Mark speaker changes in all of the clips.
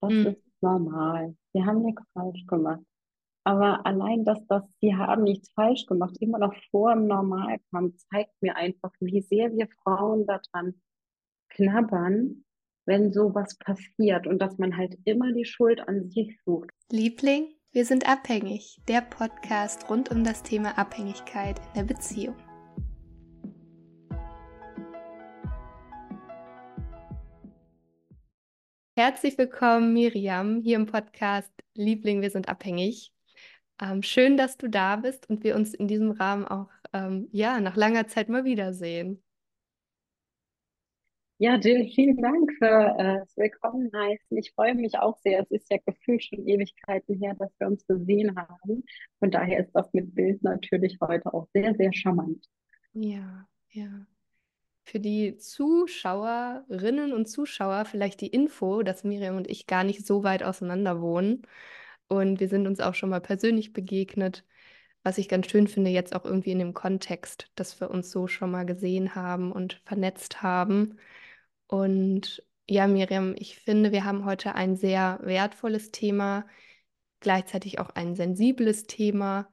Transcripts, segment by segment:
Speaker 1: Das
Speaker 2: Mhm.
Speaker 1: ist normal. Sie haben nichts falsch gemacht. Aber allein, dass das, sie haben nichts falsch gemacht, immer noch vor dem Normal kam, zeigt mir einfach, wie sehr wir Frauen daran knabbern, wenn sowas passiert und dass man halt immer die Schuld an sich sucht.
Speaker 2: Liebling, wir sind abhängig. Der Podcast rund um das Thema Abhängigkeit in der Beziehung. Herzlich willkommen, Miriam, hier im Podcast Liebling, wir sind abhängig. Ähm, schön, dass du da bist und wir uns in diesem Rahmen auch ähm, ja, nach langer Zeit mal wiedersehen.
Speaker 1: Ja, Jill, vielen Dank für äh, das Willkommen heißen. Ich freue mich auch sehr. Es ist ja gefühlt schon Ewigkeiten her, dass wir uns gesehen haben. Von daher ist das mit Bild natürlich heute auch sehr, sehr charmant.
Speaker 2: Ja, ja. Für die Zuschauerinnen und Zuschauer vielleicht die Info, dass Miriam und ich gar nicht so weit auseinander wohnen. Und wir sind uns auch schon mal persönlich begegnet, was ich ganz schön finde, jetzt auch irgendwie in dem Kontext, dass wir uns so schon mal gesehen haben und vernetzt haben. Und ja, Miriam, ich finde, wir haben heute ein sehr wertvolles Thema, gleichzeitig auch ein sensibles Thema,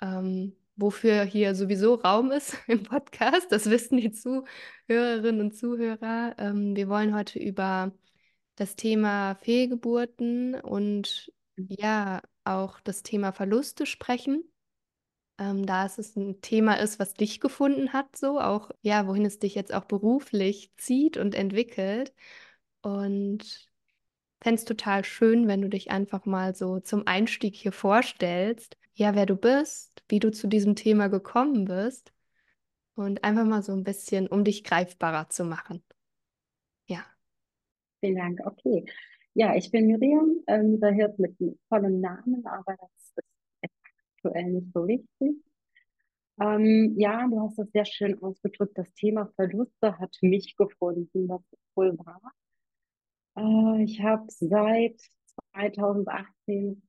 Speaker 2: ähm, wofür hier sowieso Raum ist im Podcast. Das wissen die Zuhörerinnen und Zuhörer. Ähm, wir wollen heute über das Thema Fehlgeburten und ja, auch das Thema Verluste sprechen. Ähm, da es ein Thema ist, was dich gefunden hat, so auch, ja, wohin es dich jetzt auch beruflich zieht und entwickelt. Und fände es total schön, wenn du dich einfach mal so zum Einstieg hier vorstellst, ja, wer du bist, wie du zu diesem Thema gekommen bist und einfach mal so ein bisschen, um dich greifbarer zu machen. Ja.
Speaker 1: Vielen Dank. Okay. Ja, ich bin Miriam, ähm, da hört mit vollem Namen, aber das ist aktuell nicht so wichtig. Ähm, ja, du hast das sehr schön ausgedrückt. Das Thema Verluste hat mich gefunden, ist wohl wahr. Äh, ich habe seit 2018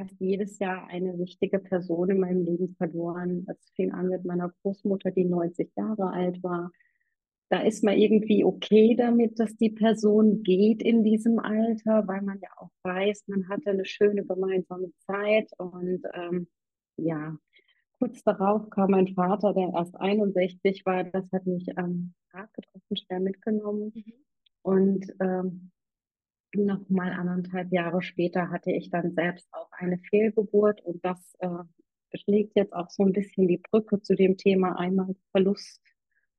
Speaker 1: fast jedes Jahr eine wichtige Person in meinem Leben verloren. Es fing an mit meiner Großmutter, die 90 Jahre alt war. Da ist man irgendwie okay damit, dass die Person geht in diesem Alter, weil man ja auch weiß, man hatte eine schöne gemeinsame Zeit. Und ähm, ja, kurz darauf kam mein Vater, der erst 61 war. Das hat mich ähm, hart getroffen, schwer mitgenommen.
Speaker 2: Mhm.
Speaker 1: Und ähm, noch mal anderthalb Jahre später hatte ich dann selbst auch eine Fehlgeburt und das äh, schlägt jetzt auch so ein bisschen die Brücke zu dem Thema einmal Verlust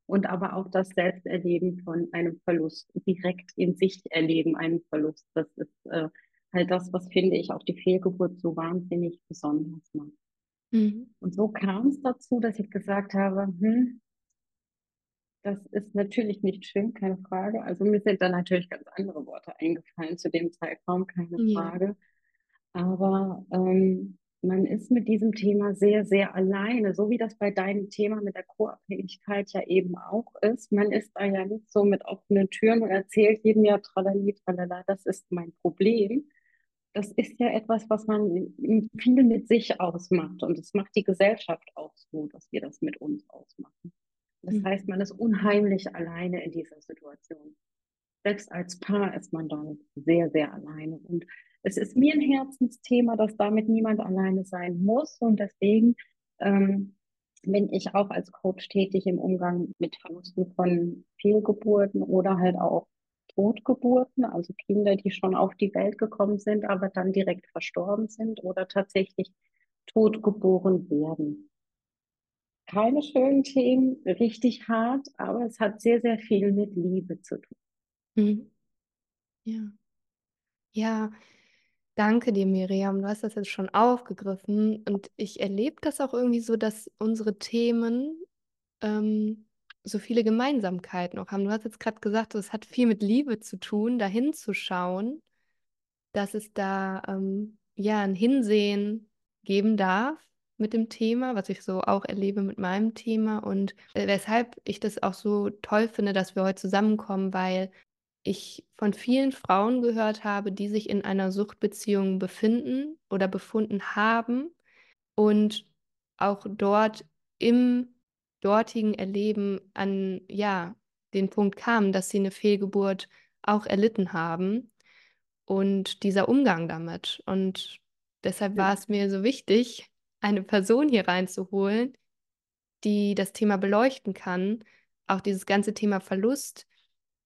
Speaker 1: und aber auch das Selbsterleben von einem Verlust, direkt in sich erleben einen Verlust. Das ist äh, halt das, was finde ich auch die Fehlgeburt so wahnsinnig besonders macht.
Speaker 2: Mhm.
Speaker 1: Und so kam es dazu, dass ich gesagt habe, hm, das ist natürlich nicht schön, keine Frage. Also mir sind da natürlich ganz andere Worte eingefallen zu dem Zeitraum, keine
Speaker 2: Ja.
Speaker 1: Frage. Aber ähm, man ist mit diesem Thema sehr, sehr alleine, so wie das bei deinem Thema mit der Co-Abhängigkeit ja eben auch ist. Man ist da ja nicht so mit offenen Türen und erzählt jedem ja tralali, tralala, das ist mein Problem. Das ist ja etwas, was man viel mit sich ausmacht und es macht die Gesellschaft auch so, dass wir das mit uns ausmachen. Das
Speaker 2: Mhm.
Speaker 1: heißt, man ist unheimlich alleine in dieser Situation. Selbst als Paar ist man damit sehr, sehr alleine. Und es ist mir ein Herzensthema, dass damit niemand alleine sein muss. Und deswegen ähm, bin ich auch als Coach tätig im Umgang mit Verlusten von Fehlgeburten oder halt auch Totgeburten, also Kinder, die schon auf die Welt gekommen sind, aber dann direkt verstorben sind oder tatsächlich totgeboren werden keine schönen Themen, richtig hart, aber es hat sehr, sehr viel mit Liebe zu tun.
Speaker 2: Mhm. Ja. Ja, danke dir, Miriam. Du hast das jetzt schon aufgegriffen und ich erlebe das auch irgendwie so, dass unsere Themen ähm, so viele Gemeinsamkeiten auch haben. Du hast jetzt gerade gesagt, es hat viel mit Liebe zu tun, da hinzuschauen, dass es da ähm, ja ein Hinsehen geben darf mit dem Thema, was ich so auch erlebe mit meinem Thema und äh, weshalb ich das auch so toll finde, dass wir heute zusammenkommen, weil ich von vielen Frauen gehört habe, die sich in einer Suchtbeziehung befinden oder befunden haben und auch dort im dortigen Erleben an, ja, den Punkt kamen, dass sie eine Fehlgeburt auch erlitten haben. und dieser Umgang damit. Und deshalb war es mir so wichtig, eine Person hier reinzuholen, die das Thema beleuchten kann, auch dieses ganze Thema Verlust.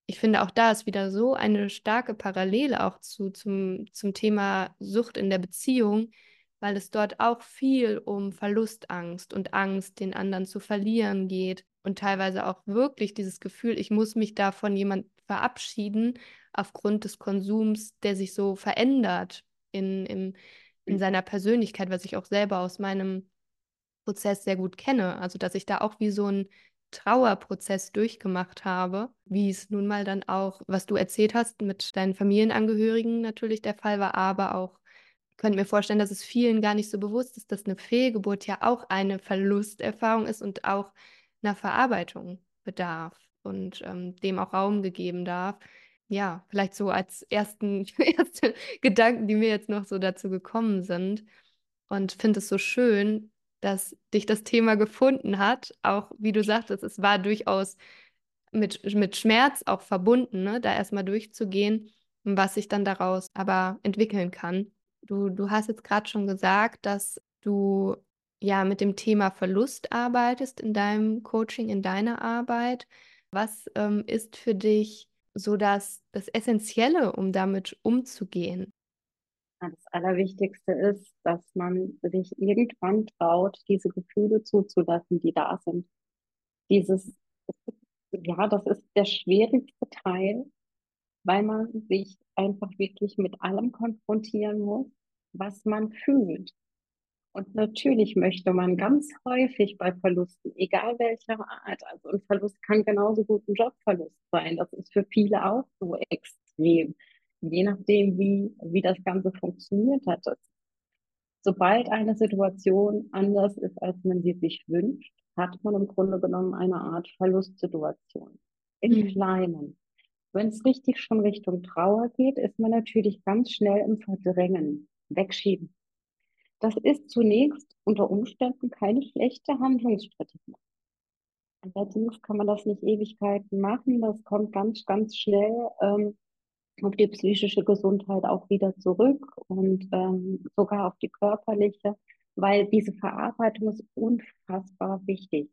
Speaker 2: Ich finde, auch da ist wieder so eine starke Parallele auch zu, zum, zum Thema Sucht in der Beziehung, weil es dort auch viel um Verlustangst und Angst, den anderen zu verlieren geht und teilweise auch wirklich dieses Gefühl, ich muss mich da von jemand verabschieden aufgrund des Konsums, der sich so verändert in, in, in seiner Persönlichkeit, was ich auch selber aus meinem Prozess sehr gut kenne. Also, dass ich da auch wie so ein Trauerprozess durchgemacht habe, wie es nun mal dann auch, was du erzählt hast, mit deinen Familienangehörigen natürlich der Fall war, aber auch könnte mir vorstellen, dass es vielen gar nicht so bewusst ist, dass eine Fehlgeburt ja auch eine Verlusterfahrung ist und auch einer Verarbeitung bedarf und ähm, dem auch Raum gegeben darf. Ja, vielleicht so als ersten erste Gedanken, die mir jetzt noch so dazu gekommen sind. Und finde es so schön, dass dich das Thema gefunden hat. Auch wie du sagtest, es war durchaus mit, mit Schmerz auch verbunden, ne? da erstmal durchzugehen, was sich dann daraus aber entwickeln kann. Du, du hast jetzt gerade schon gesagt, dass du ja mit dem Thema Verlust arbeitest in deinem Coaching, in deiner Arbeit. Was ähm, ist für dich so das, das Essentielle, um damit umzugehen?
Speaker 1: Das Allerwichtigste ist, dass man sich irgendwann traut, diese Gefühle zuzulassen, die da sind. Dieses, ja, das ist der schwierigste Teil, weil man sich einfach wirklich mit allem konfrontieren muss, was man fühlt. Und natürlich möchte man ganz häufig bei Verlusten, egal welcher Art, also ein Verlust kann genauso gut ein Jobverlust sein. Das ist für viele auch so extrem je nachdem, wie, wie das Ganze funktioniert hat. Sobald eine Situation anders ist, als man sie sich wünscht, hat man im Grunde genommen eine Art Verlustsituation. Im mhm. Kleinen. Wenn es richtig schon Richtung Trauer geht, ist man natürlich ganz schnell im Verdrängen, wegschieben. Das ist zunächst unter Umständen keine schlechte Handlungsstrategie. Allerdings kann man das nicht Ewigkeiten machen. Das kommt ganz, ganz schnell ähm, auf die psychische Gesundheit auch wieder zurück und ähm, sogar auf die körperliche, weil diese Verarbeitung ist unfassbar wichtig.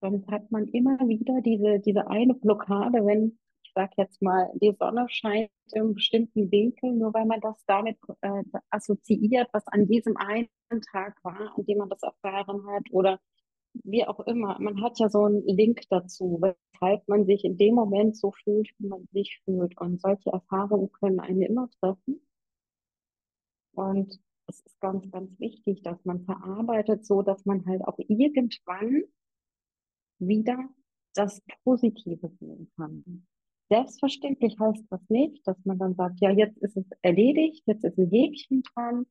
Speaker 1: Sonst hat man immer wieder diese, diese eine Blockade, wenn, ich sage jetzt mal, die Sonne scheint in einem bestimmten Winkel, nur weil man das damit äh, assoziiert, was an diesem einen Tag war, an dem man das erfahren hat oder wie auch immer, man hat ja so einen Link dazu, weshalb man sich in dem Moment so fühlt, wie man sich fühlt. Und solche Erfahrungen können einen immer treffen. Und es ist ganz, ganz wichtig, dass man verarbeitet, so dass man halt auch irgendwann wieder das Positive sehen kann. Selbstverständlich heißt das nicht, dass man dann sagt, ja, jetzt ist es erledigt, jetzt ist ein Häkchen dran,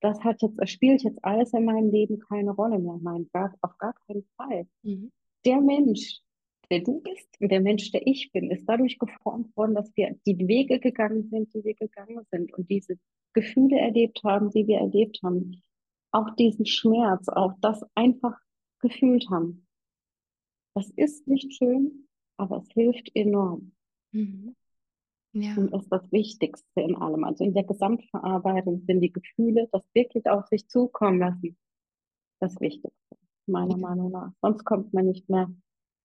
Speaker 1: das hat jetzt, das spielt jetzt alles in meinem Leben keine Rolle mehr. Nein, gar, auf gar keinen Fall. Mhm. Der Mensch, der du bist und der Mensch, der ich bin, ist dadurch geformt worden, dass wir die Wege gegangen sind, die wir gegangen sind und diese Gefühle erlebt haben, die wir erlebt haben. Auch diesen Schmerz, auch das einfach gefühlt haben. Das ist nicht schön, aber es hilft enorm. Mhm. Ja. Und ist das Wichtigste in allem. Also in der Gesamtverarbeitung sind die Gefühle, das wirklich auf sich zukommen lassen, das Wichtigste, meiner ja. Meinung nach. Sonst kommt man nicht mehr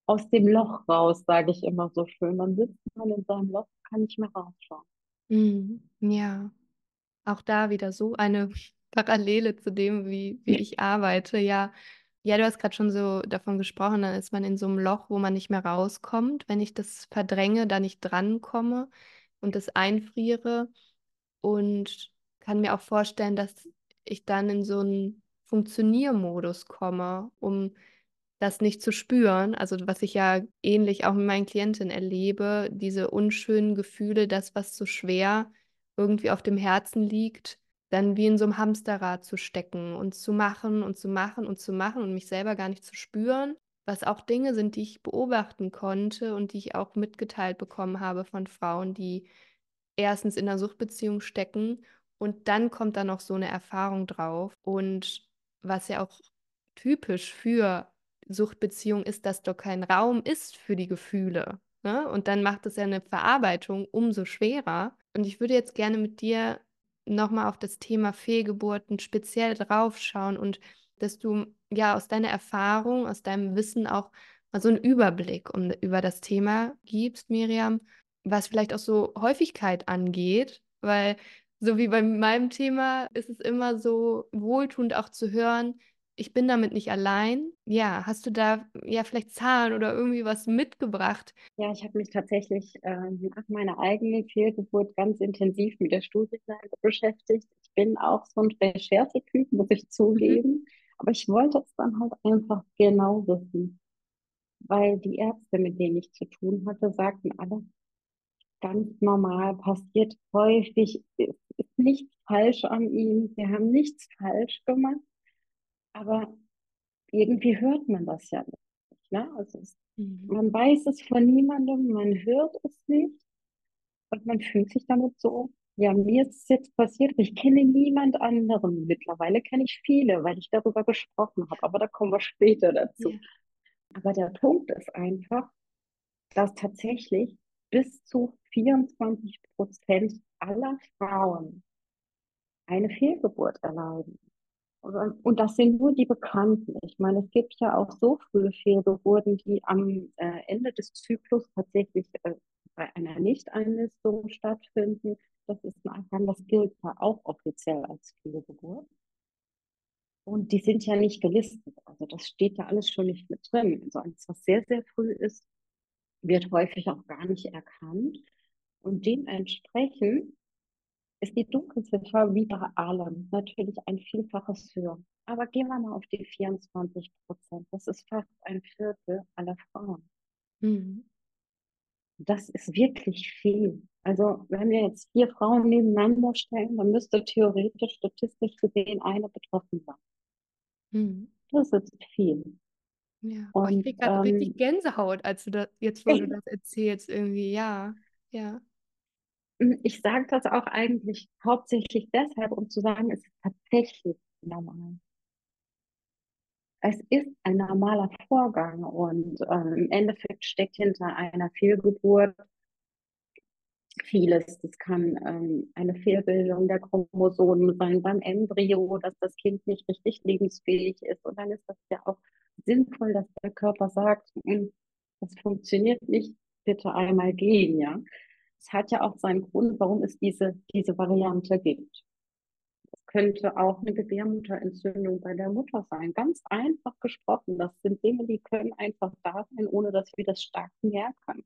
Speaker 1: aus dem Loch raus, sage ich immer so schön. Dann sitzt man in seinem Loch, kann nicht mehr rausschauen.
Speaker 2: Mhm. Ja, auch da wieder so eine Parallele zu dem, wie, wie ich arbeite. Ja, ja, du hast gerade schon so davon gesprochen, dann ist man in so einem Loch, wo man nicht mehr rauskommt. Wenn ich das verdränge, da nicht drankomme und das einfriere und kann mir auch vorstellen, dass ich dann in so einen Funktioniermodus komme, um das nicht zu spüren. Also was ich ja ähnlich auch mit meinen Klientinnen erlebe, diese unschönen Gefühle, das, was so schwer irgendwie auf dem Herzen liegt, dann wie in so einem Hamsterrad zu stecken und zu machen und zu machen und zu machen und mich selber gar nicht zu spüren, was auch Dinge sind, die ich beobachten konnte und die ich auch mitgeteilt bekommen habe von Frauen, die erstens in einer Suchtbeziehung stecken und dann kommt da noch so eine Erfahrung drauf und was ja auch typisch für Suchtbeziehung ist, dass doch kein Raum ist für die Gefühle. Ne? Und dann macht es ja eine Verarbeitung umso schwerer. Und ich würde jetzt gerne mit dir nochmal auf das Thema Fehlgeburten speziell draufschauen und dass du ja aus deiner Erfahrung, aus deinem Wissen auch mal so einen Überblick um, über das Thema gibst, Miriam, was vielleicht auch so Häufigkeit angeht, weil so wie bei meinem Thema ist es immer so wohltuend auch zu hören, ich bin damit nicht allein. Ja, hast du da ja vielleicht Zahlen oder irgendwie was mitgebracht?
Speaker 1: Ja, ich habe mich tatsächlich äh, nach meiner eigenen Fehlgeburt ganz intensiv mit der Studienlage beschäftigt. Ich bin auch so ein Recherchetyp, muss ich zugeben. Mhm. Aber ich wollte es dann halt einfach genau wissen. Weil die Ärzte, mit denen ich zu tun hatte, sagten alle, ganz normal, passiert häufig, ist, ist nichts falsch an ihm, wir haben nichts falsch gemacht. Aber irgendwie hört man das ja nicht. Ne? Also es, mhm. man weiß es von niemandem, man hört es nicht und man fühlt sich damit so. Ja, mir ist es jetzt passiert, ich kenne niemand anderen. Mittlerweile kenne ich viele, weil ich darüber gesprochen habe, aber da kommen wir später dazu. Ja. Aber der Punkt ist einfach, dass tatsächlich bis zu 24 Prozent aller Frauen eine Fehlgeburt erleiden. Und das sind nur die Bekannten. Ich meine, es gibt ja auch so frühe Fehlgeburten, die am äh, Ende des Zyklus tatsächlich äh, bei einer Nichteinlistung stattfinden. Das ist ein das gilt ja auch offiziell als Fehlgeburt. Und die sind ja nicht gelistet. Also das steht ja alles schon nicht mit drin. Also alles, was sehr, sehr früh ist, wird häufig auch gar nicht erkannt. Und dementsprechend ist die Dunkelziffer wie bei allem natürlich ein Vielfaches höher. Aber gehen wir mal auf die 24 Prozent. Das ist fast ein Viertel aller Frauen. Mhm. Das ist wirklich viel. Also wenn wir jetzt vier Frauen nebeneinander stellen, dann müsste theoretisch, statistisch gesehen eine betroffen sein. Mhm. Das ist viel.
Speaker 2: Ja, und, ich kriege gerade ähm, richtig Gänsehaut, als du das jetzt, wo du das erzählst, irgendwie, ja, ja.
Speaker 1: Hm, ich sage das auch eigentlich hauptsächlich deshalb, um zu sagen, es ist tatsächlich normal. Es ist ein normaler Vorgang und ähm, im Endeffekt steckt hinter einer Fehlgeburt vieles. Das kann ähm, eine Fehlbildung der Chromosomen sein beim Embryo, dass das Kind nicht richtig lebensfähig ist. Und dann ist das ja auch sinnvoll, dass der Körper sagt, hm, das funktioniert nicht, bitte einmal gehen, ja es hat ja auch seinen Grund, warum es diese, diese Variante gibt. Es könnte auch eine Gebärmutterentzündung bei der Mutter sein. Ganz einfach gesprochen. Das sind Dinge, die können einfach da sein, ohne dass wir das stark merken.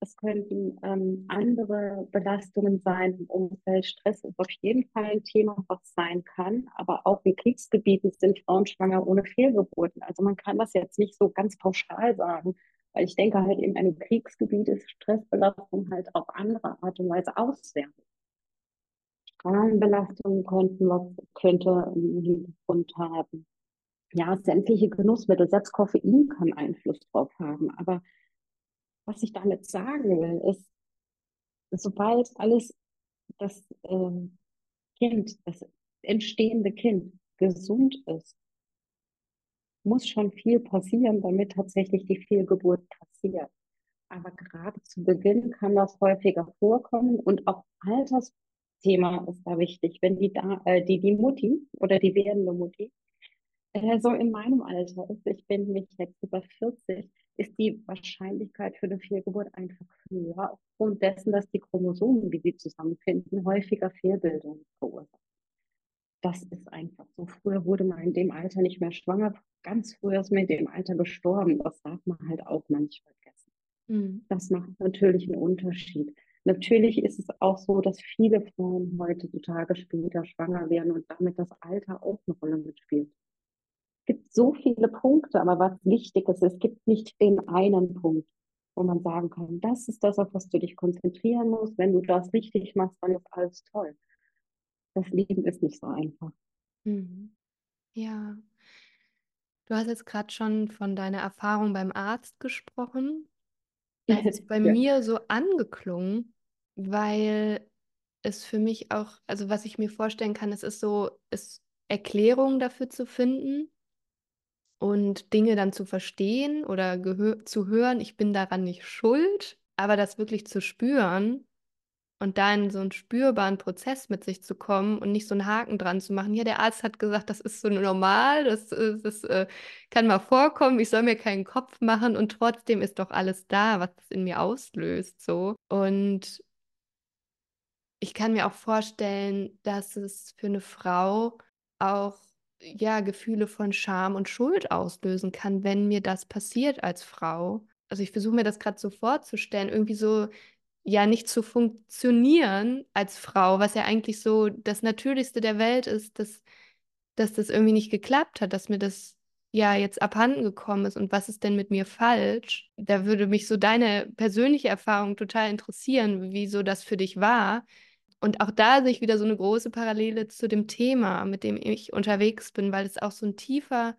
Speaker 1: Es könnten ähm, andere Belastungen sein im Umfeld. Stress ist auf jeden Fall ein Thema, was sein kann. Aber auch in Kriegsgebieten sind Frauen schwanger ohne Fehlgeburten. Also man kann das jetzt nicht so ganz pauschal sagen. Weil ich denke halt in einem Kriegsgebiet ist Stressbelastung halt auf andere Art und Weise auswerten. Strahlenbelastung könnten könnte einen Hintergrund haben. Ja, sämtliche Genussmittel, selbst Koffein kann Einfluss drauf haben. Aber was ich damit sagen will, ist, sobald alles das äh, Kind, das entstehende Kind gesund ist, muss schon viel passieren, damit tatsächlich die Fehlgeburt passiert. Aber gerade zu Beginn kann das häufiger vorkommen und auch Altersthema ist da wichtig. Wenn die, da, äh, die, die Mutti oder die werdende Mutti äh, so in meinem Alter ist, ich bin mich jetzt über 40, ist die Wahrscheinlichkeit für eine Fehlgeburt einfach höher, aufgrund dessen, dass die Chromosomen, wie sie zusammenfinden, häufiger Fehlbildungen verursachen. Das ist einfach so. Früher wurde man in dem Alter nicht mehr schwanger. Ganz früher ist man in dem Alter gestorben. Das darf man halt auch manchmal vergessen. Mhm. Das macht natürlich einen Unterschied. Natürlich ist es auch so, dass viele Frauen heutzutage später schwanger werden und damit das Alter auch eine Rolle mitspielt. Es gibt so viele Punkte, aber was wichtig ist, es gibt nicht den einen Punkt, wo man sagen kann, das ist das, auf was du dich konzentrieren musst. Wenn du das richtig machst, dann ist alles toll das Leben ist nicht so einfach.
Speaker 2: Mhm. Ja. Du hast jetzt gerade schon von deiner Erfahrung beim Arzt gesprochen. Das ist bei ja. mir so angeklungen, weil es für mich auch, also was ich mir vorstellen kann, es ist so, ist Erklärungen dafür zu finden und Dinge dann zu verstehen oder zu hören, ich bin daran nicht schuld, aber das wirklich zu spüren und da in so einen spürbaren Prozess mit sich zu kommen und nicht so einen Haken dran zu machen. Ja, der Arzt hat gesagt, das ist so normal, das, äh, das äh, kann mal vorkommen, ich soll mir keinen Kopf machen und trotzdem ist doch alles da, was das in mir auslöst, so. Und ich kann mir auch vorstellen, dass es für eine Frau auch ja Gefühle von Scham und Schuld auslösen kann, wenn mir das passiert als Frau. Also ich versuche mir das gerade so vorzustellen, irgendwie so ja nicht zu funktionieren als Frau, was ja eigentlich so das Natürlichste der Welt ist, dass, dass das irgendwie nicht geklappt hat, dass mir das ja jetzt abhanden gekommen ist und was ist denn mit mir falsch? Da würde mich so deine persönliche Erfahrung total interessieren, wieso das für dich war. Und auch da sehe ich wieder so eine große Parallele zu dem Thema, mit dem ich unterwegs bin, weil es auch so ein tiefer,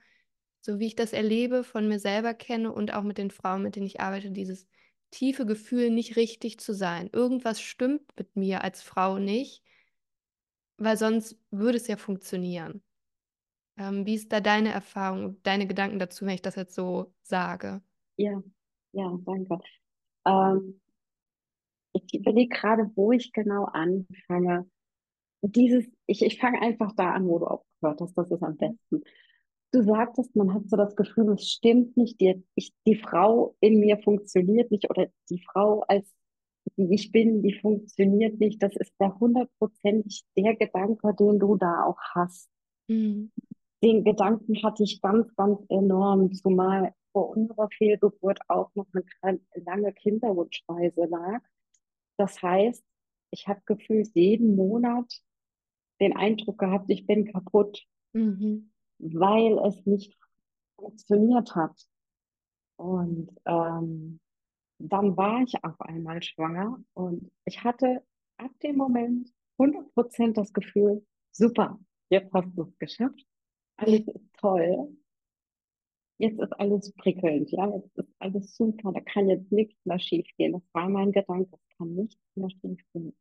Speaker 2: so wie ich das erlebe, von mir selber kenne und auch mit den Frauen, mit denen ich arbeite, dieses tiefe Gefühl, nicht richtig zu sein. Irgendwas stimmt mit mir als Frau nicht, weil sonst würde es ja funktionieren. Ähm, wie ist da deine Erfahrung, deine Gedanken dazu, wenn ich das jetzt so sage?
Speaker 1: Ja, ja, danke. Ähm, ich überlege gerade, wo ich genau anfange. Dieses, ich, ich fange einfach da an, wo du aufgehört hast, das ist am besten. Du sagtest, man hat so das Gefühl, es stimmt nicht, die, ich, die Frau in mir funktioniert nicht oder die Frau als die ich bin, die funktioniert nicht. Das ist der hundertprozentig der Gedanke, den du da auch hast.
Speaker 2: Mhm.
Speaker 1: Den Gedanken hatte ich ganz, ganz enorm, zumal vor unserer Fehlgeburt auch noch eine lange Kinderwunschreise lag. Das heißt, ich habe gefühlt jeden Monat den Eindruck gehabt, ich bin kaputt,
Speaker 2: mhm.
Speaker 1: Weil es nicht funktioniert hat. Und ähm, dann war ich auf einmal schwanger und ich hatte ab dem Moment 100% das Gefühl, super, jetzt hast du es geschafft, alles ist toll, jetzt ist alles prickelnd, ja, jetzt ist alles super, da kann jetzt nichts mehr schief gehen. Das war mein Gedanke, es kann nichts mehr schief gehen.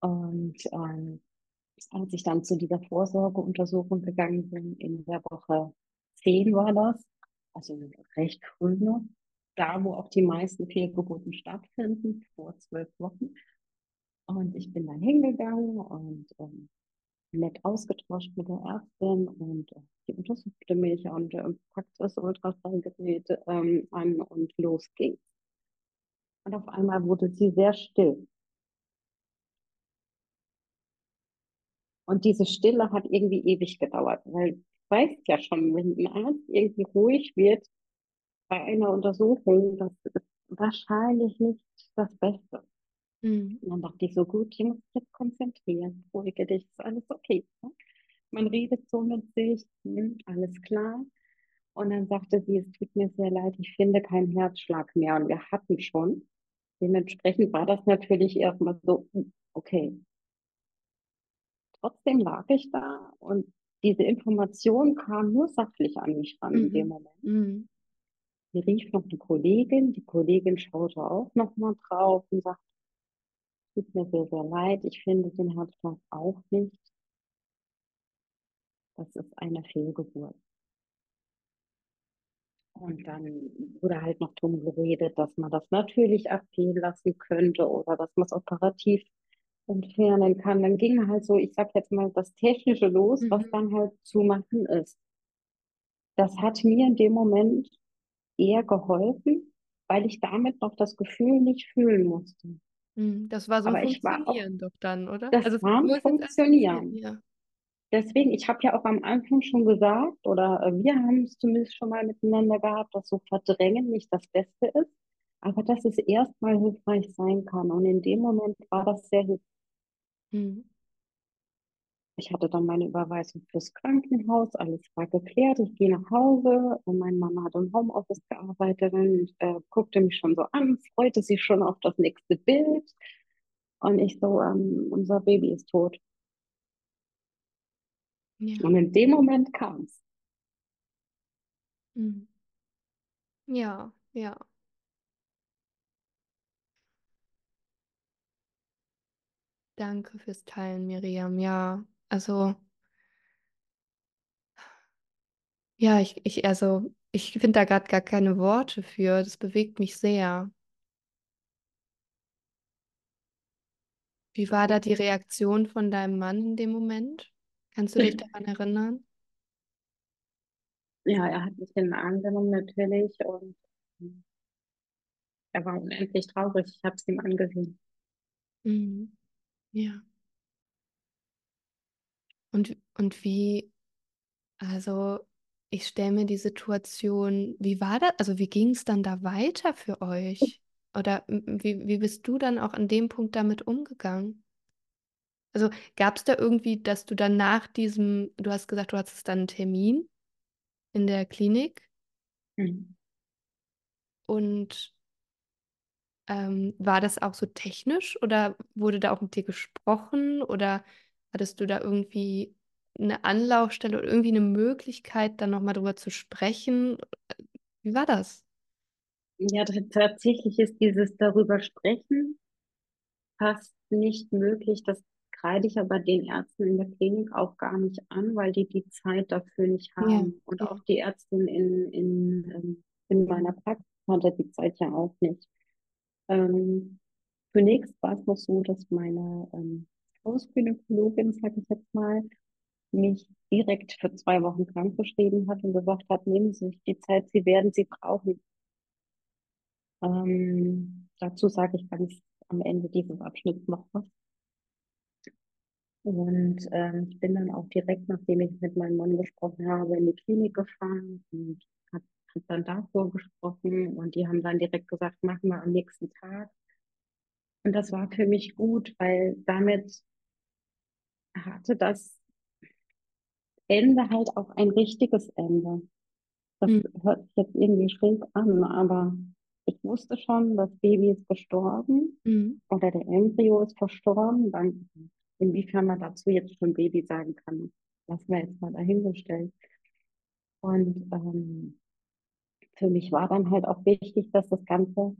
Speaker 1: Und ähm, als ich dann zu dieser Vorsorgeuntersuchung gegangen bin, in der Woche 10 war das, also recht früh noch, da wo auch die meisten Fehlgeburten stattfinden, vor zwölf Wochen. Und ich bin dann hingegangen und ähm, nett ausgetauscht mit der Ärztin und äh, die untersuchte mich und äh, packte das Ultraschallgerät ähm, an und los ging's. Und auf einmal wurde sie sehr still. Und diese Stille hat irgendwie ewig gedauert, weil du weißt ja schon, wenn ein Arzt irgendwie ruhig wird bei einer Untersuchung, das ist wahrscheinlich nicht das Beste.
Speaker 2: Mhm.
Speaker 1: Und dann dachte ich so, gut, ich muss mich jetzt konzentrieren, ruhige dich, ist alles okay. Ne? Man redet so mit sich, hm, alles klar. Und dann sagte sie, es tut mir sehr leid, ich finde keinen Herzschlag mehr. Und wir hatten schon. Dementsprechend war das natürlich erstmal so, hm, okay, trotzdem lag ich da und diese Information kam nur sachlich an mich ran
Speaker 2: mhm.
Speaker 1: in dem Moment.
Speaker 2: Mhm.
Speaker 1: Mir rief noch eine Kollegin, die Kollegin schaute auch noch mal drauf und sagte, tut mir sehr, sehr leid, ich finde den Herzschlag auch nicht. Das ist eine Fehlgeburt. Und dann wurde halt noch drum geredet, dass man das natürlich abgehen lassen könnte oder dass man es operativ entfernen kann. Dann ging halt so, ich sag jetzt mal, das Technische los, mhm. was dann halt zu machen ist. Das hat mir in dem Moment eher geholfen, weil ich damit noch das Gefühl nicht fühlen musste.
Speaker 2: Mhm, das war so
Speaker 1: Aber war auch,
Speaker 2: Funktionieren doch dann, oder?
Speaker 1: Das also war ein Funktionieren. Ja. Deswegen, ich habe ja auch am Anfang schon gesagt, oder äh, wir haben es zumindest schon mal miteinander gehabt, dass so Verdrängen nicht das Beste ist, aber dass es erstmal hilfreich sein kann. Und in dem Moment war das sehr hilfreich.
Speaker 2: Mhm.
Speaker 1: Ich hatte dann meine Überweisung fürs Krankenhaus, alles war geklärt. Ich gehe nach Hause und mein Mann hat im Homeoffice gearbeitet und äh, guckte mich schon so an, freute sich schon auf das nächste Bild. Und ich so, ähm, unser Baby ist tot.
Speaker 2: Ja.
Speaker 1: Und in dem Moment kam es.
Speaker 2: Mhm. Ja, ja. Danke fürs Teilen, Miriam. Ja, also Ja, ich, ich, also, ich finde da gerade gar keine Worte für. Das bewegt mich sehr. Wie war da die Reaktion von deinem Mann in dem Moment? Kannst du dich daran erinnern?
Speaker 1: Ja, er hat mich in den Arm genommen natürlich und ähm, er war unendlich traurig. Ich habe es ihm angesehen.
Speaker 2: Mhm. Ja. Und, und wie, also ich stelle mir die Situation, wie war das, also wie ging es dann da weiter für euch? Oder m- wie, wie bist du dann auch an dem Punkt damit umgegangen? Also gab es da irgendwie, dass du dann nach diesem, du hast gesagt, du hattest dann einen Termin in der Klinik
Speaker 1: Mhm.
Speaker 2: und ähm, war das auch so technisch oder wurde da auch mit dir gesprochen oder hattest du da irgendwie eine Anlaufstelle oder irgendwie eine Möglichkeit, dann nochmal drüber zu sprechen? Wie war das?
Speaker 1: Ja, tatsächlich ist dieses darüber sprechen fast nicht möglich. Das kreide ich aber den Ärzten in der Klinik auch gar nicht an, weil die die Zeit dafür nicht
Speaker 2: Ja,
Speaker 1: haben. Und
Speaker 2: ja.
Speaker 1: auch die Ärztin in, in, ähm, in meiner Praxis hatte die Zeit ja auch nicht. Ähm, zunächst war es noch so, dass meine ähm, Hausgynäkologin, sag ich jetzt mal, mich direkt für zwei Wochen krankgeschrieben hat und gesagt hat, nehmen Sie sich die Zeit, Sie werden sie brauchen. Ähm, dazu sage ich ganz am Ende dieses Abschnitts noch was. Und ähm, ich bin dann auch direkt, nachdem ich mit meinem Mann gesprochen habe, in die Klinik gefahren und dann davor gesprochen und die haben dann direkt gesagt, machen wir am nächsten Tag. Und das war für mich gut, weil damit hatte das Ende halt auch ein richtiges Ende. Das
Speaker 2: Mhm.
Speaker 1: hört sich jetzt irgendwie schräg an, aber ich wusste schon, das Baby ist gestorben
Speaker 2: Mhm.
Speaker 1: oder der Embryo ist verstorben. Dann, inwiefern man dazu jetzt schon Baby sagen kann, lassen wir jetzt mal dahingestellt. Und ähm, für mich war dann halt auch wichtig, dass das Ganze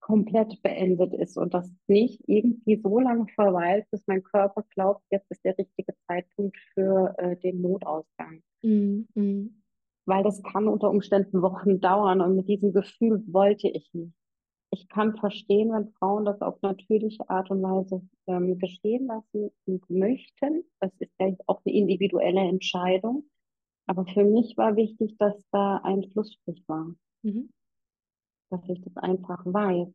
Speaker 1: komplett beendet ist und das nicht irgendwie so lange verweilt, bis mein Körper glaubt, jetzt ist der richtige Zeitpunkt für äh, den Notausgang.
Speaker 2: Mhm. Mhm.
Speaker 1: Weil das kann unter Umständen Wochen dauern und mit diesem Gefühl wollte ich nicht. Ich kann verstehen, wenn Frauen das auf natürliche Art und Weise ähm, geschehen lassen und möchten. Das ist ja auch eine individuelle Entscheidung. Aber für mich war wichtig, dass da ein Schlussstrich war,
Speaker 2: Mhm.
Speaker 1: dass ich das einfach weiß.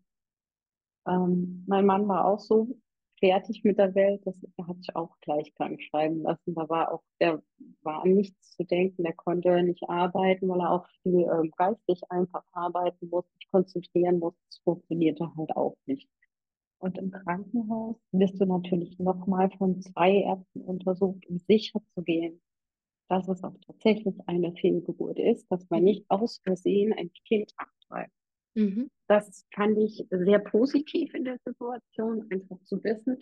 Speaker 1: Ähm, mein Mann war auch so fertig mit der Welt, das, er hat sich auch gleich krank schreiben lassen. Da war auch, der war an nichts zu denken, der konnte nicht arbeiten, weil er auch viel ähm, geistig einfach arbeiten musste, sich konzentrieren musste. Das funktionierte halt auch nicht. Und im Krankenhaus wirst du natürlich nochmal von zwei Ärzten untersucht, um sicher zu gehen, dass es auch tatsächlich eine Fehlgeburt ist, dass man
Speaker 2: Mhm.
Speaker 1: nicht aus Versehen ein Kind abtreibt.
Speaker 2: Mhm.
Speaker 1: Das fand ich sehr positiv in der Situation, einfach zu wissen,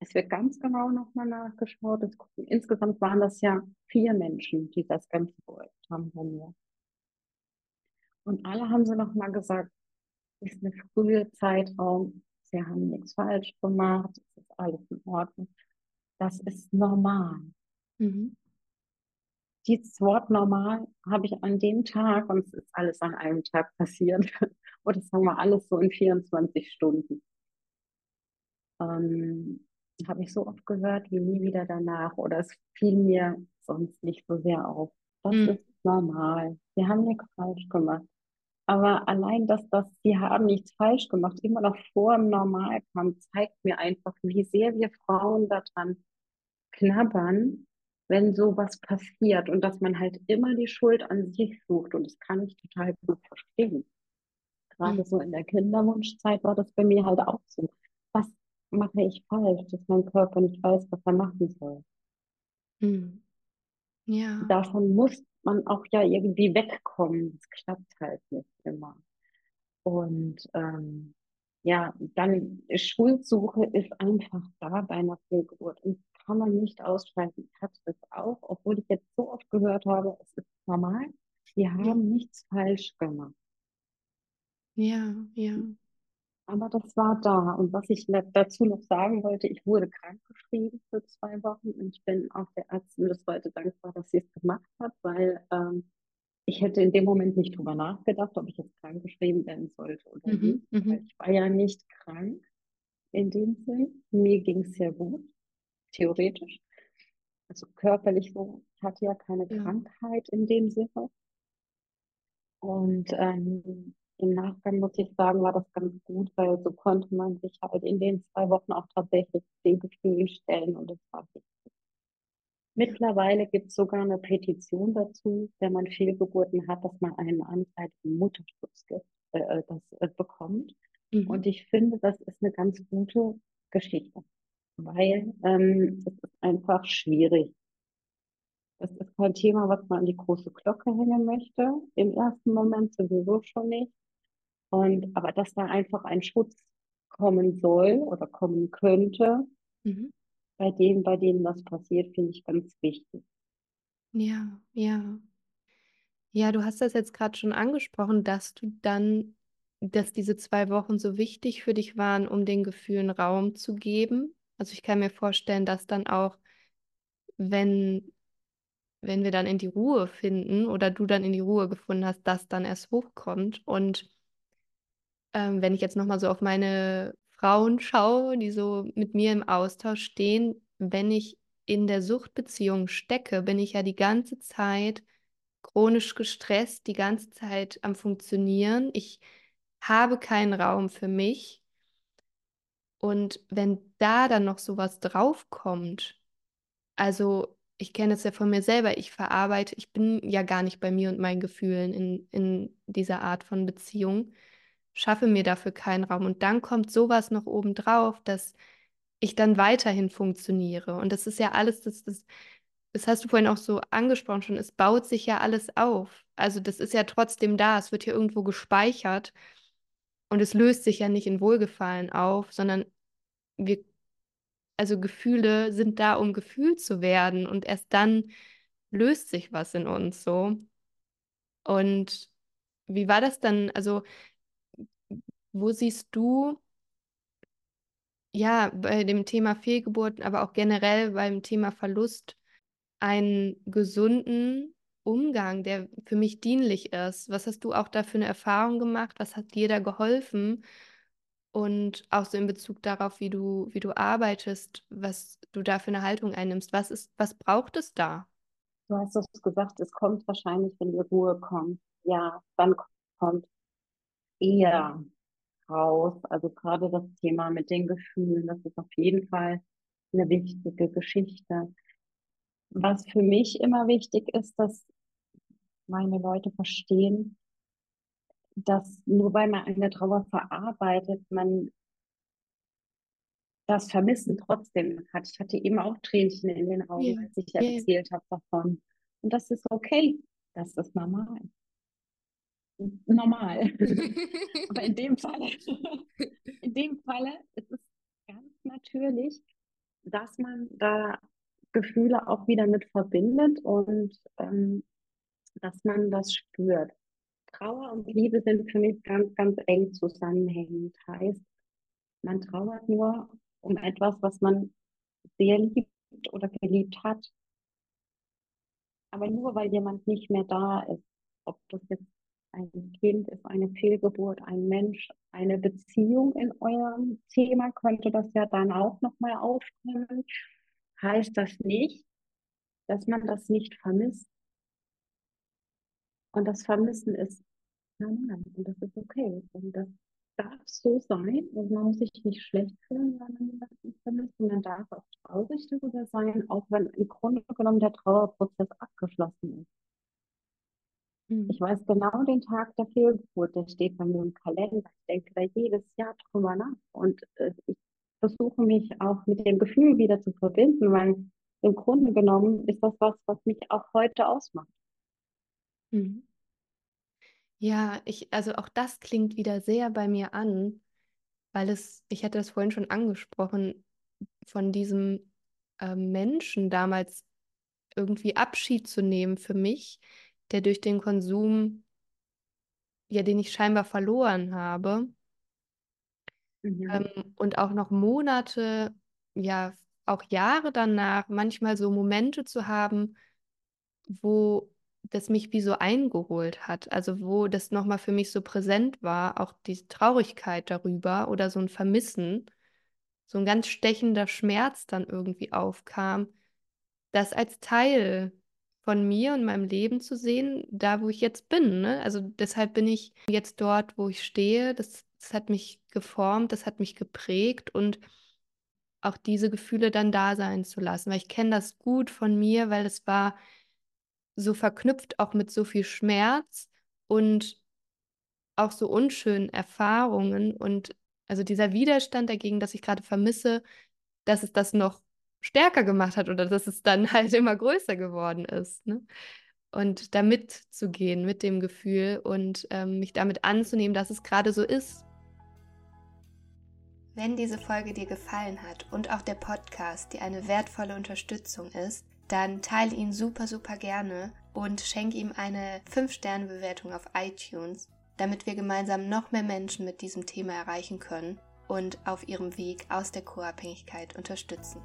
Speaker 1: es wird ganz genau nochmal nachgeschaut. Es, insgesamt waren das ja vier Menschen, die das Ganze beobachtet haben bei mir. Und alle haben sie nochmal gesagt, es ist eine frühe Zeitraum, sie haben nichts falsch gemacht, es ist alles in Ordnung. Das ist normal.
Speaker 2: Mhm.
Speaker 1: Dieses Wort normal habe ich an dem Tag, und es ist alles an einem Tag passiert, oder sagen wir alles so in 24 Stunden, ähm, habe ich so oft gehört wie nie wieder danach oder es fiel mir sonst nicht so sehr auf. Das
Speaker 2: Mhm.
Speaker 1: ist normal. Sie haben nichts falsch gemacht. Aber allein, dass das, sie haben nichts falsch gemacht, immer noch vor dem Normal kam, zeigt mir einfach, wie sehr wir Frauen daran knabbern, wenn sowas passiert und dass man halt immer die Schuld an sich sucht. Und das kann ich total gut verstehen.
Speaker 2: Mhm.
Speaker 1: Gerade so in der Kinderwunschzeit war das bei mir halt auch so. Was mache ich falsch, dass mein Körper nicht weiß, was er machen soll?
Speaker 2: Mhm. Ja.
Speaker 1: Davon muss man auch ja irgendwie wegkommen. Das klappt halt nicht immer. Und ähm, ja, dann Schuldsuche ist einfach da bei einer Fehlgeburt und kann man nicht ausschalten. Ich hatte das auch, obwohl ich jetzt so oft gehört habe, es ist normal. Wir haben nichts falsch gemacht.
Speaker 2: Ja. Ja.
Speaker 1: Aber das war da. Und was ich dazu noch sagen wollte, ich wurde krankgeschrieben für zwei Wochen und ich bin auch der Ärztin bis heute dankbar, dass sie es gemacht hat, weil ähm, ich hätte in dem Moment nicht drüber nachgedacht, ob ich jetzt krankgeschrieben werden sollte oder
Speaker 2: Mhm,
Speaker 1: nicht, weil
Speaker 2: mhm,
Speaker 1: ich war ja nicht krank in dem Sinn. Mir ging es sehr gut, theoretisch. Also körperlich so. Ich hatte ja keine
Speaker 2: ja.
Speaker 1: Krankheit in dem Sinne. Und ähm, im Nachgang muss ich sagen, war das ganz gut, weil so konnte man sich halt in den zwei Wochen auch tatsächlich den Gefühlen stellen und das war wichtig. Mittlerweile gibt es sogar eine Petition dazu, wenn man Fehlgeburten hat, dass man einen Anteil im Mutterschutz gibt, äh, äh, das äh, bekommt.
Speaker 2: Mhm.
Speaker 1: Und ich finde, das ist eine ganz gute Geschichte, weil ähm, es ist einfach schwierig. Das ist kein Thema, was man an die große Glocke hängen möchte. Im ersten Moment sowieso schon nicht. Und aber dass da einfach ein Schutz kommen soll oder kommen könnte,
Speaker 2: Mhm.
Speaker 1: bei denen, bei denen das passiert, finde ich ganz wichtig.
Speaker 2: Ja, ja. Ja, du hast das jetzt gerade schon angesprochen, dass du dann, dass diese zwei Wochen so wichtig für dich waren, um den Gefühlen Raum zu geben. Also ich kann mir vorstellen, dass dann auch, wenn, wenn wir dann in die Ruhe finden oder du dann in die Ruhe gefunden hast, das dann erst hochkommt. Und ähm, wenn ich jetzt nochmal so auf meine Frauen schaue, die so mit mir im Austausch stehen, wenn ich in der Suchtbeziehung stecke, bin ich ja die ganze Zeit chronisch gestresst, die ganze Zeit am Funktionieren. Ich habe keinen Raum für mich. Und wenn da dann noch sowas draufkommt, also ich kenne es ja von mir selber, ich verarbeite, ich bin ja gar nicht bei mir und meinen Gefühlen in, in dieser Art von Beziehung, schaffe mir dafür keinen Raum. Und dann kommt sowas noch oben drauf, dass ich dann weiterhin funktioniere. Und das ist ja alles, das, das, das hast du vorhin auch so angesprochen schon, es baut sich ja alles auf. Also das ist ja trotzdem da, es wird hier irgendwo gespeichert und es löst sich ja nicht in Wohlgefallen auf, sondern wir, also Gefühle sind da, um gefühlt zu werden und erst dann löst sich was in uns so. Und wie war das dann? Also, wo siehst du ja, bei dem Thema Fehlgeburten, aber auch generell beim Thema Verlust einen gesunden Umgang, der für mich dienlich ist. Was hast du auch da für eine Erfahrung gemacht? Was hat dir da geholfen? Und auch so in Bezug darauf, wie du, wie du arbeitest, was du da für eine Haltung einnimmst. Was ist, was braucht es da?
Speaker 1: Du hast es gesagt, es kommt wahrscheinlich, wenn die Ruhe kommt. Ja, dann kommt eher raus. Also gerade das Thema mit den Gefühlen, das ist auf jeden Fall eine wichtige Geschichte. Was für mich immer wichtig ist, dass meine Leute verstehen, dass nur weil man eine Trauer verarbeitet, man das Vermissen trotzdem hat. Ich hatte eben auch Tränchen in den Augen,
Speaker 2: Ja,
Speaker 1: als ich erzählt habe davon. Und das ist okay. Das ist normal. Normal. Aber in dem Falle, in dem Falle ist es ganz natürlich, dass man da Gefühle auch wieder mit verbindet und ähm, dass man das spürt. Trauer und Liebe sind für mich ganz, ganz eng zusammenhängend. Heißt, man trauert nur um etwas, was man sehr liebt oder geliebt hat. Aber nur weil jemand nicht mehr da ist, ob das jetzt ein Kind ist, eine Fehlgeburt, ein Mensch, eine Beziehung in eurem Thema, könnte das ja dann auch nochmal aufkommen. Heißt das nicht, dass man das nicht vermisst. Und das Vermissen ist normal und das ist okay. Und das darf so sein und man muss sich nicht schlecht fühlen, wenn man jemanden vermisst. Und man darf auch traurig darüber sein, auch wenn im Grunde genommen der Trauerprozess abgeschlossen ist.
Speaker 2: Hm.
Speaker 1: Ich weiß genau den Tag der Fehlgeburt, der steht bei mir im Kalender. Ich denke da jedes Jahr drüber nach und äh, ich versuche mich auch mit dem Gefühl wieder zu verbinden, weil im Grunde genommen ist das was, was mich auch heute ausmacht.
Speaker 2: Hm. Ja, ich, also auch das klingt wieder sehr bei mir an, weil es, ich hatte das vorhin schon angesprochen, von diesem äh, Menschen damals irgendwie Abschied zu nehmen für mich, der durch den Konsum, ja, den ich scheinbar verloren habe. mhm. ähm, und auch noch Monate, ja, auch Jahre danach, manchmal so Momente zu haben, wo das mich wie so eingeholt hat. Also wo das nochmal für mich so präsent war, auch die Traurigkeit darüber oder so ein Vermissen, so ein ganz stechender Schmerz dann irgendwie aufkam, das als Teil von mir und meinem Leben zu sehen, da wo ich jetzt bin. Ne? Also deshalb bin ich jetzt dort, wo ich stehe. Das, das hat mich geformt, das hat mich geprägt und auch diese Gefühle dann da sein zu lassen, weil ich kenne das gut von mir, weil es war so verknüpft auch mit so viel Schmerz und auch so unschönen Erfahrungen und also dieser Widerstand dagegen, dass ich gerade vermisse, dass es das noch stärker gemacht hat oder dass es dann halt immer größer geworden ist. Ne? Und damit zu gehen mit dem Gefühl und ähm, mich damit anzunehmen, dass es gerade so ist.
Speaker 3: Wenn diese Folge dir gefallen hat und auch der Podcast dir eine wertvolle Unterstützung ist, dann teile ihn super, super gerne und schenke ihm eine 5-Sterne-Bewertung auf iTunes, damit wir gemeinsam noch mehr Menschen mit diesem Thema erreichen können und auf ihrem Weg aus der Co-Abhängigkeit unterstützen.